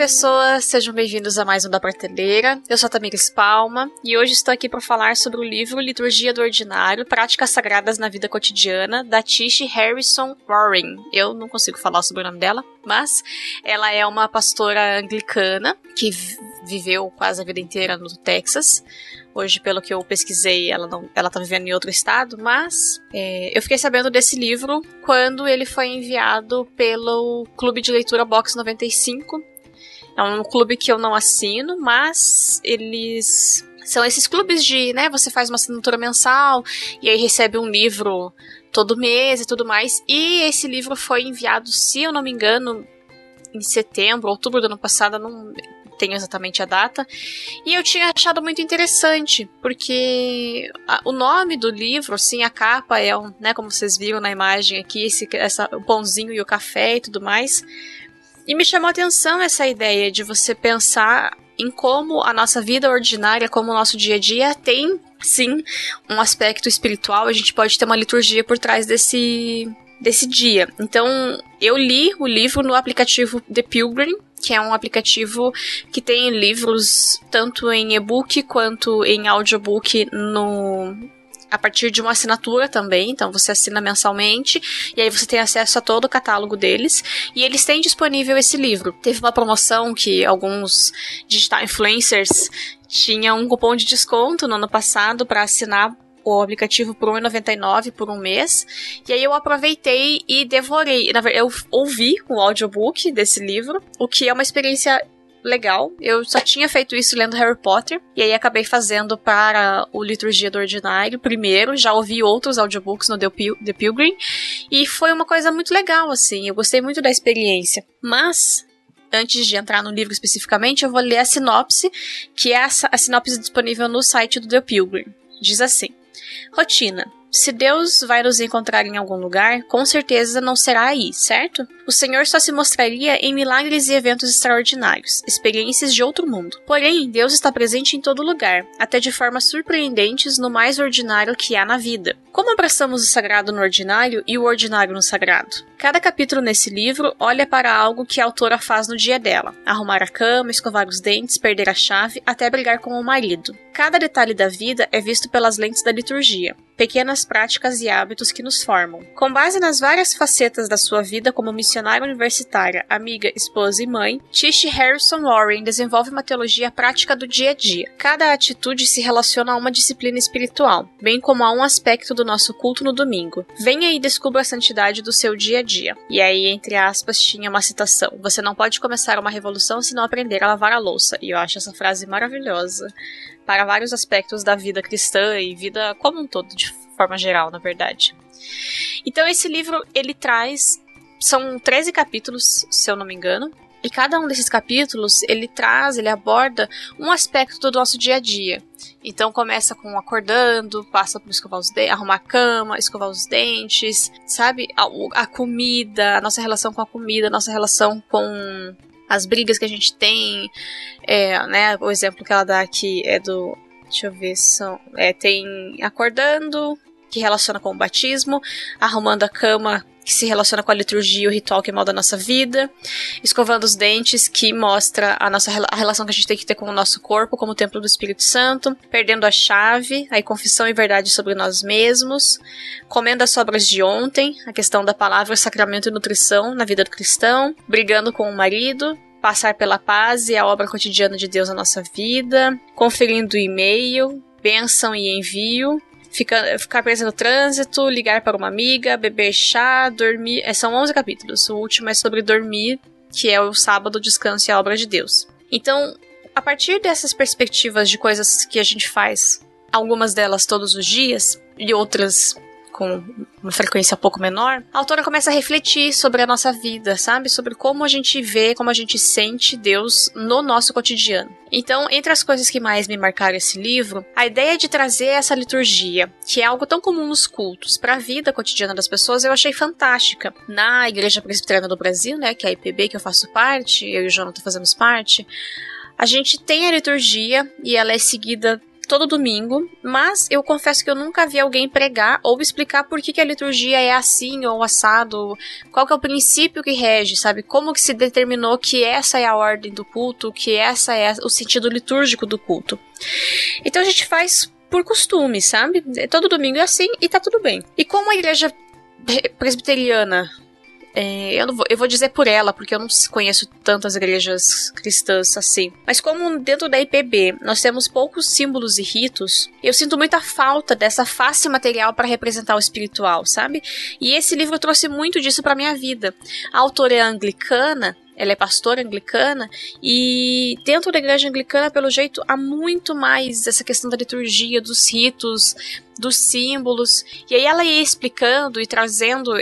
pessoas, sejam bem-vindos a mais um da Prateleira. Eu sou a Tamires Palma e hoje estou aqui para falar sobre o livro Liturgia do Ordinário, Práticas Sagradas na Vida Cotidiana, da Tish Harrison Warren. Eu não consigo falar sobre o nome dela, mas ela é uma pastora anglicana que viveu quase a vida inteira no Texas. Hoje, pelo que eu pesquisei, ela não, ela tá vivendo em outro estado, mas é, eu fiquei sabendo desse livro quando ele foi enviado pelo Clube de Leitura Box 95 é um clube que eu não assino, mas eles são esses clubes de, né, você faz uma assinatura mensal e aí recebe um livro todo mês e tudo mais. E esse livro foi enviado, se eu não me engano, em setembro, outubro do ano passado, não tenho exatamente a data. E eu tinha achado muito interessante, porque a, o nome do livro, assim, a capa é um, né, como vocês viram na imagem aqui, esse, essa, o pãozinho e o café e tudo mais. E me chamou a atenção essa ideia de você pensar em como a nossa vida ordinária, como o nosso dia a dia tem sim um aspecto espiritual, a gente pode ter uma liturgia por trás desse desse dia. Então, eu li o livro no aplicativo The Pilgrim, que é um aplicativo que tem livros tanto em e-book quanto em audiobook no a partir de uma assinatura também, então você assina mensalmente e aí você tem acesso a todo o catálogo deles e eles têm disponível esse livro. Teve uma promoção que alguns digital influencers tinham um cupom de desconto no ano passado para assinar o aplicativo por R$1,99 por um mês. E aí eu aproveitei e devorei. Eu ouvi o audiobook desse livro, o que é uma experiência legal. Eu só tinha feito isso lendo Harry Potter. E aí acabei fazendo para o Liturgia do Ordinário primeiro. Já ouvi outros audiobooks no The, Pil The Pilgrim. E foi uma coisa muito legal, assim. Eu gostei muito da experiência. Mas antes de entrar no livro especificamente, eu vou ler a sinopse, que é a, a sinopse disponível no site do The Pilgrim. Diz assim: Rotina. Se Deus vai nos encontrar em algum lugar, com certeza não será aí, certo? O Senhor só se mostraria em milagres e eventos extraordinários, experiências de outro mundo. Porém, Deus está presente em todo lugar, até de formas surpreendentes no mais ordinário que há na vida. Como abraçamos o sagrado no ordinário e o ordinário no sagrado? Cada capítulo nesse livro olha para algo que a autora faz no dia dela: arrumar a cama, escovar os dentes, perder a chave, até brigar com o marido. Cada detalhe da vida é visto pelas lentes da liturgia, pequenas práticas e hábitos que nos formam. Com base nas várias facetas da sua vida como missionária universitária, amiga, esposa e mãe, Tish Harrison Warren desenvolve uma teologia prática do dia a dia. Cada atitude se relaciona a uma disciplina espiritual, bem como a um aspecto do nosso culto no domingo. Venha e descubra a santidade do seu dia a dia. E aí, entre aspas, tinha uma citação: Você não pode começar uma revolução se não aprender a lavar a louça. E eu acho essa frase maravilhosa para vários aspectos da vida cristã e vida como um todo, de forma geral, na verdade. Então esse livro ele traz são 13 capítulos, se eu não me engano. E cada um desses capítulos, ele traz, ele aborda um aspecto do nosso dia a dia. Então começa com acordando, passa por escovar os dentes, arrumar a cama, escovar os dentes, sabe? A, a, comida, a nossa relação com a comida, a nossa relação com as brigas que a gente tem. É, né, o exemplo que ela dá aqui é do. Deixa eu ver, são. É, tem acordando, que relaciona com o batismo, arrumando a cama que se relaciona com a liturgia e o ritual que molda a nossa vida, escovando os dentes, que mostra a nossa a relação que a gente tem que ter com o nosso corpo como templo do Espírito Santo, perdendo a chave, a confissão e verdade sobre nós mesmos, comendo as sobras de ontem, a questão da palavra, sacramento e nutrição na vida do cristão, brigando com o marido, passar pela paz e a obra cotidiana de Deus na nossa vida, conferindo e-mail, bênção e envio, ficar, presa no trânsito, ligar para uma amiga, beber chá, dormir. É, são 11 capítulos. O último é sobre dormir, que é o sábado, descanso e a obra de Deus. Então, a partir dessas perspectivas de coisas que a gente faz, algumas delas todos os dias e outras com uma frequência um pouco menor, a autora começa a refletir sobre a nossa vida, sabe? Sobre como a gente vê, como a gente sente Deus no nosso cotidiano. Então, entre as coisas que mais me marcaram esse livro, a ideia de trazer essa liturgia, que é algo tão comum nos cultos, para a vida cotidiana das pessoas, eu achei fantástica. Na Igreja Presbiteriana do Brasil, né, que é a IPB que eu faço parte, eu e o Jonathan fazemos parte, a gente tem a liturgia e ela é seguida todo domingo, mas eu confesso que eu nunca vi alguém pregar ou explicar por que, que a liturgia é assim ou assado, qual que é o princípio que rege, sabe? Como que se determinou que essa é a ordem do culto, que essa é o sentido litúrgico do culto. Então a gente faz por costume, sabe? Todo domingo é assim e tá tudo bem. E como a igreja presbiteriana é, eu, vou, eu, vou, dizer por ela, porque eu não conheço tantas igrejas cristãs assim. Mas como dentro da IPB nós temos poucos símbolos e ritos, eu sinto muita falta dessa face material para representar o espiritual, sabe? E esse livro trouxe muito disso para minha vida. A autora é anglicana, ela é pastora anglicana e dentro da igreja anglicana, pelo jeito, há muito mais essa questão da liturgia, dos ritos, dos símbolos. E aí ela ia explicando e trazendo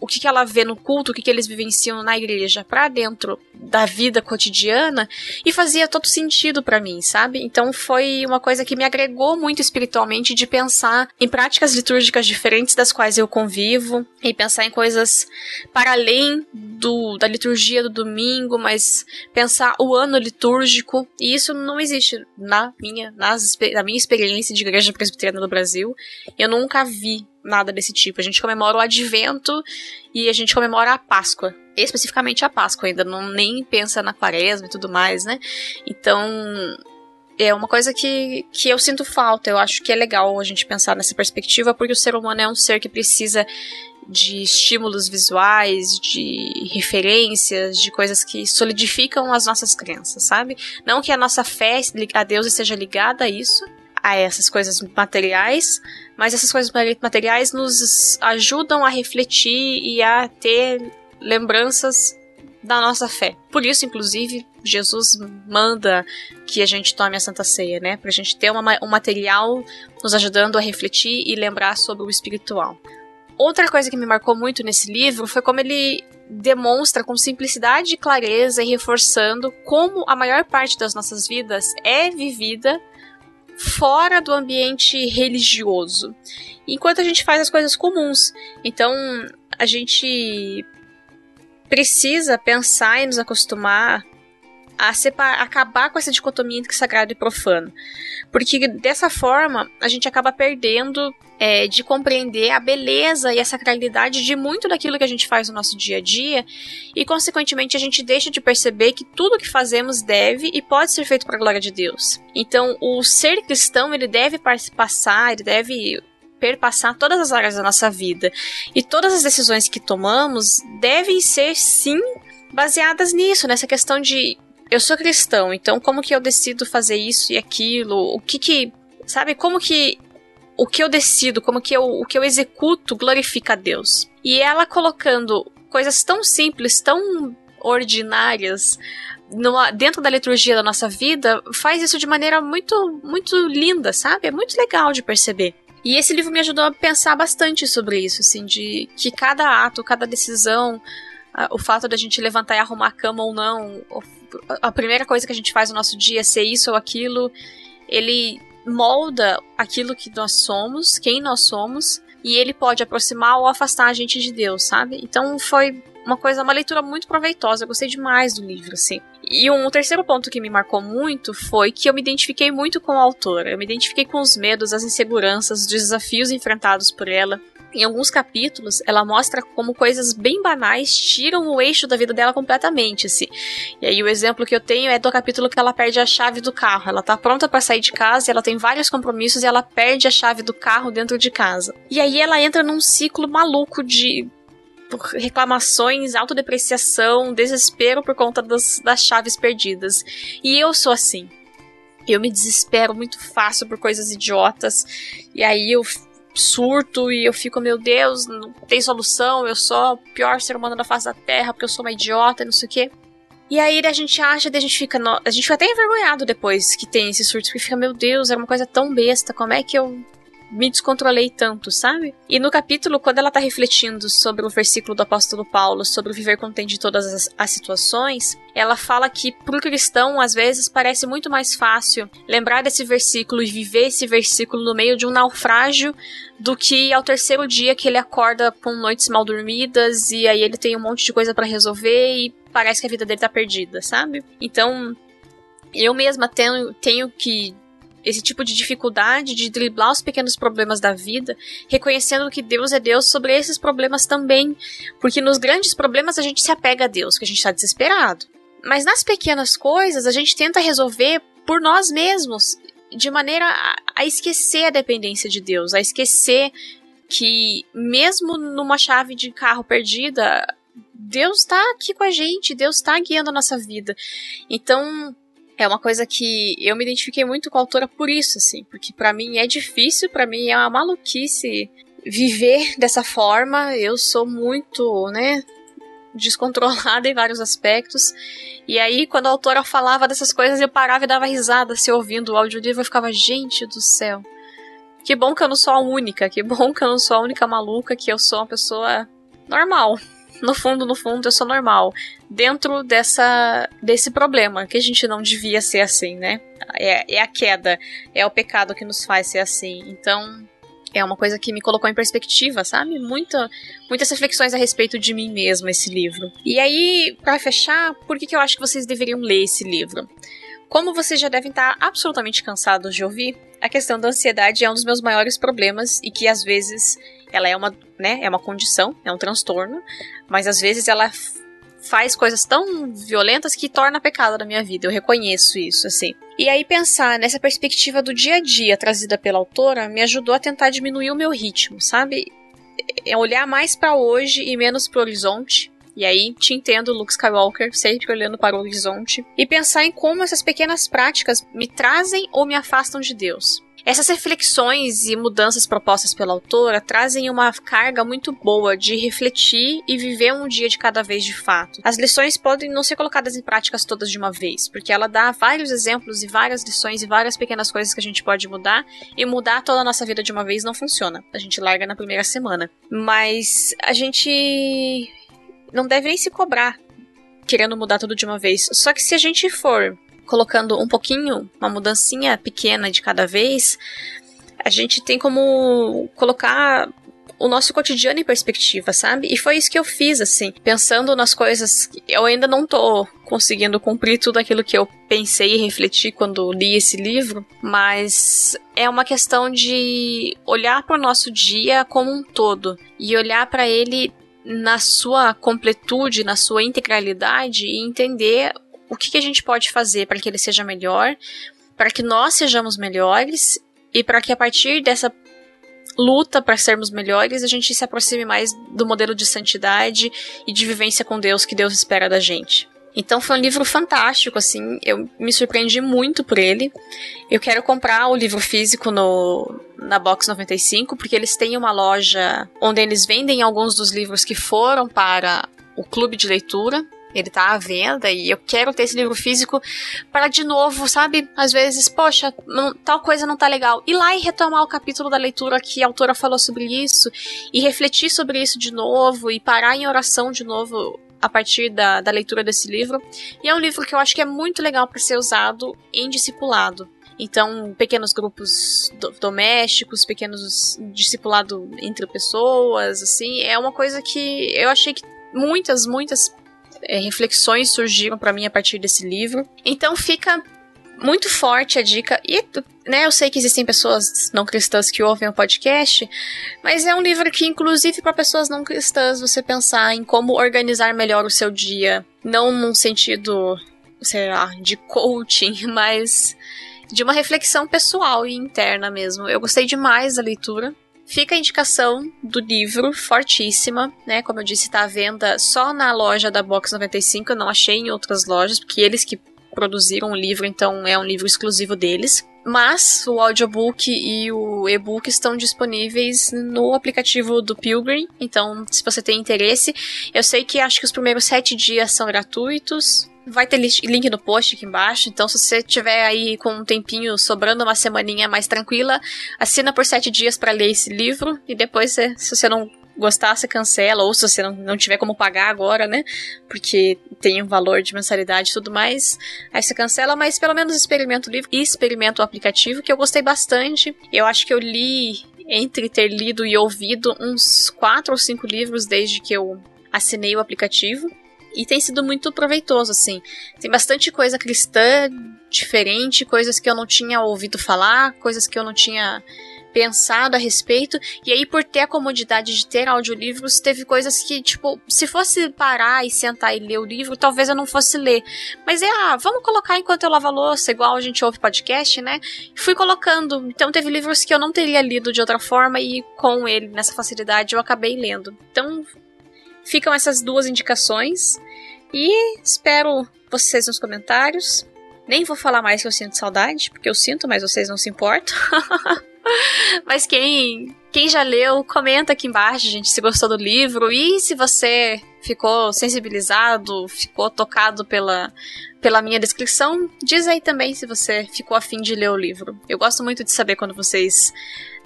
o que, que ela vê no culto, o que, que eles vivenciam na igreja para dentro da vida cotidiana e fazia todo sentido para mim, sabe? Então foi uma coisa que me agregou muito espiritualmente de pensar em práticas litúrgicas diferentes das quais eu convivo e pensar em coisas para além do, da liturgia do domingo, mas pensar o ano litúrgico e isso não existe na minha nas, na minha experiência de igreja presbiteriana no Brasil. Eu nunca vi nada desse tipo. A gente comemora o advento e a gente comemora a Páscoa. Especificamente a Páscoa, ainda não nem pensa na quaresma e tudo mais, né? Então, é uma coisa que, que eu sinto falta. Eu acho que é legal a gente pensar nessa perspectiva, porque o ser humano é um ser que precisa de estímulos visuais, de referências, de coisas que solidificam as nossas crenças, sabe? Não que a nossa fé a Deus esteja ligada a isso, a essas coisas materiais, mas essas coisas materiais nos ajudam a refletir e a ter lembranças da nossa fé. Por isso, inclusive, Jesus manda que a gente tome a Santa Ceia, né? Pra gente ter uma, um material nos ajudando a refletir e lembrar sobre o espiritual. Outra coisa que me marcou muito nesse livro foi como ele demonstra com simplicidade e clareza e reforçando como a maior parte das nossas vidas é vivida fora do ambiente religioso, enquanto a gente faz as coisas comuns. Então, a gente precisa pensar e nos acostumar a separar, acabar com essa dicotomia entre sagrado e profano. Porque dessa forma a gente acaba perdendo é, de compreender a beleza e a sacralidade de muito daquilo que a gente faz no nosso dia a dia e, consequentemente, a gente deixa de perceber que tudo que fazemos deve e pode ser feito para a glória de Deus. Então, o ser cristão ele deve passar, ele deve perpassar todas as áreas da nossa vida e todas as decisões que tomamos devem ser sim baseadas nisso, nessa questão de eu sou cristão, então como que eu decido fazer isso e aquilo? O que que, sabe, como que o que eu decido, como que eu, o que eu executo glorifica a Deus. E ela colocando coisas tão simples, tão ordinárias numa, dentro da liturgia da nossa vida, faz isso de maneira muito, muito linda, sabe? É muito legal de perceber. E esse livro me ajudou a pensar bastante sobre isso, assim, de que cada ato, cada decisão, o fato da gente levantar e arrumar a cama ou não, a primeira coisa que a gente faz no nosso dia ser isso ou aquilo, ele molda aquilo que nós somos, quem nós somos, e ele pode aproximar ou afastar a gente de Deus, sabe? Então foi uma coisa, uma leitura muito proveitosa. Eu gostei demais do livro, assim. E um terceiro ponto que me marcou muito foi que eu me identifiquei muito com a autora. Eu me identifiquei com os medos, as inseguranças, os desafios enfrentados por ela em alguns capítulos, ela mostra como coisas bem banais tiram o eixo da vida dela completamente, assim. E aí o exemplo que eu tenho é do capítulo que ela perde a chave do carro. Ela tá pronta para sair de casa, ela tem vários compromissos e ela perde a chave do carro dentro de casa. E aí ela entra num ciclo maluco de reclamações, autodepreciação, desespero por conta das, das chaves perdidas. E eu sou assim. Eu me desespero muito fácil por coisas idiotas. E aí eu surto e eu fico, meu Deus, não tem solução, eu sou o pior ser humano da face da Terra porque eu sou uma idiota, não sei o quê. E aí a gente acha, a gente fica, a gente fica até envergonhado depois que tem esse surto, porque fica, meu Deus, era uma coisa tão besta, como é que eu me descontrolei tanto, sabe? E no capítulo, quando ela tá refletindo sobre o versículo do apóstolo Paulo, sobre o viver contente de todas as, as situações, ela fala que pro cristão, às vezes, parece muito mais fácil lembrar desse versículo e viver esse versículo no meio de um naufrágio do que ao terceiro dia que ele acorda com noites mal dormidas e aí ele tem um monte de coisa para resolver e parece que a vida dele tá perdida, sabe? Então, eu mesma tenho, tenho que esse tipo de dificuldade de driblar os pequenos problemas da vida, reconhecendo que Deus é Deus sobre esses problemas também. Porque nos grandes problemas a gente se apega a Deus, que a gente está desesperado. Mas nas pequenas coisas a gente tenta resolver por nós mesmos, de maneira a, esquecer a dependência de Deus, a esquecer que mesmo numa chave de carro perdida, Deus está aqui com a gente, Deus está guiando a nossa vida. Então, é uma coisa que eu me identifiquei muito com a autora por isso, assim, porque para mim é difícil, para mim é uma maluquice viver dessa forma. Eu sou muito, né, descontrolada em vários aspectos. E aí, quando a autora falava dessas coisas, eu parava e dava risada se ouvindo o audiolivro e ficava, gente do céu. Que bom que eu não sou a única, que bom que eu não sou a única maluca, que eu sou uma pessoa normal no fundo, no fundo, eu sou normal. Dentro dessa, desse problema, que a gente não devia ser assim, né? É, é a queda, é o pecado que nos faz ser assim. Então, é uma coisa que me colocou em perspectiva, sabe? Muita, muitas reflexões a respeito de mim mesma, esse livro. E aí, para fechar, por que, que eu acho que vocês deveriam ler esse livro? Como vocês já devem estar absolutamente cansados de ouvir, a questão da ansiedade é um dos meus maiores problemas e que às vezes ela é uma, né, é uma condição, é um transtorno, mas às vezes ela faz coisas tão violentas que torna pecado na minha vida. Eu reconheço isso, assim. E aí pensar nessa perspectiva do dia a dia trazida pela autora me ajudou a tentar diminuir o meu ritmo, sabe? É olhar mais para hoje e menos pro horizonte. E aí, te entendo, Luke Skywalker, sempre olhando para o horizonte. E pensar em como essas pequenas práticas me trazem ou me afastam de Deus. Essas reflexões e mudanças propostas pela autora trazem uma carga muito boa de refletir e viver um dia de cada vez de fato. As lições podem não ser colocadas em práticas todas de uma vez, porque ela dá vários exemplos e várias lições e várias pequenas coisas que a gente pode mudar, e mudar toda a nossa vida de uma vez não funciona. A gente larga na primeira semana. Mas a gente não deve nem se cobrar querendo mudar tudo de uma vez. Só que se a gente for colocando um pouquinho, uma mudancinha pequena de cada vez, a gente tem como colocar o nosso cotidiano em perspectiva, sabe? E foi isso que eu fiz, assim, pensando nas coisas. Eu ainda não tô conseguindo cumprir tudo aquilo que eu pensei e refleti quando li esse livro, mas é uma questão de olhar para o nosso dia como um todo e olhar para ele na sua completude, na sua integralidade e entender o que, que a gente pode fazer para que ele seja melhor, para que nós sejamos melhores e para que a partir dessa luta para sermos melhores a gente se aproxime mais do modelo de santidade e de vivência com Deus que Deus espera da gente. Então foi um livro fantástico, assim, eu me surpreendi muito por ele. Eu quero comprar o livro físico no, na Box 95, porque eles têm uma loja onde eles vendem alguns dos livros que foram para o clube de leitura. Ele tá à venda e eu quero ter esse livro físico para de novo, sabe? Às vezes, poxa, não, tal coisa não tá legal. Ir lá e retomar o capítulo da leitura que a autora falou sobre isso e refletir sobre isso de novo e parar em oração de novo a partir da, da leitura desse livro. E é um livro que eu acho que é muito legal para ser usado em discipulado. Então, pequenos grupos do, domésticos, pequenos discipulado entre pessoas, assim, é uma coisa que eu achei que muitas, muitas é, reflexões surgiram para mim a partir desse livro. Então fica muito forte a dica. E, né, eu sei que existem pessoas não cristãs que ouvem o podcast, mas é um livro que, inclusive, para pessoas não cristãs, você pensar em como organizar melhor o seu dia. Não num sentido, sei lá, de coaching, mas de uma reflexão pessoal e interna mesmo. Eu gostei demais da leitura. Fica a indicação do livro, fortíssima, né? Como eu disse, tá à venda só na loja da Box 95, eu não achei em outras lojas, porque eles que produziram o livro, então é um livro exclusivo deles. Mas o audiobook e o e-book estão disponíveis no aplicativo do Pilgrim. Então, se você tem interesse, eu sei que acho que os primeiros sete dias são gratuitos. Vai ter link no post aqui embaixo, então se você tiver aí com um tempinho sobrando uma semaninha mais tranquila, assina por sete dias para ler esse livro e depois, se você não gostar, você cancela, ou se você não, não tiver como pagar agora, né? Porque tem um valor de mensalidade e tudo mais, aí você cancela, mas pelo menos experimenta o livro e experimenta o aplicativo, que eu gostei bastante. Eu acho que eu li, entre ter lido e ouvido, uns quatro ou cinco livros desde que eu assinei o aplicativo. E tem sido muito proveitoso, assim. Tem bastante coisa cristã diferente, coisas que eu não tinha ouvido falar, coisas que eu não tinha pensado a respeito. E aí, por ter a comodidade de ter audiolivros, teve coisas que, tipo, se fosse parar e sentar e ler o livro, talvez eu não fosse ler. Mas é, ah, vamos colocar enquanto eu lavo a louça, igual a gente ouve podcast, né? Fui colocando. Então, teve livros que eu não teria lido de outra forma e com ele, nessa facilidade, eu acabei lendo. Então, ficam essas duas indicações. E espero vocês nos comentários. Nem vou falar mais que eu sinto saudade, porque eu sinto, mas vocês não se importam. Mas quem, quem já leu, comenta aqui embaixo, gente, se gostou do livro e se você ficou sensibilizado, ficou tocado pela, pela minha descrição, diz aí também se você ficou afim de ler o livro. Eu gosto muito de saber quando vocês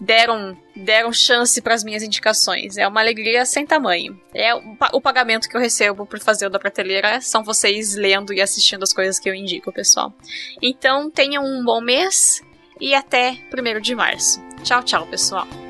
deram deram chance para as minhas indicações. É uma alegria sem tamanho. É o pagamento que eu recebo por fazer o da prateleira são vocês lendo e assistindo as coisas que eu indico, pessoal. Então, tenham um bom mês e até 1 de março. Tchau, tchau, pessoal!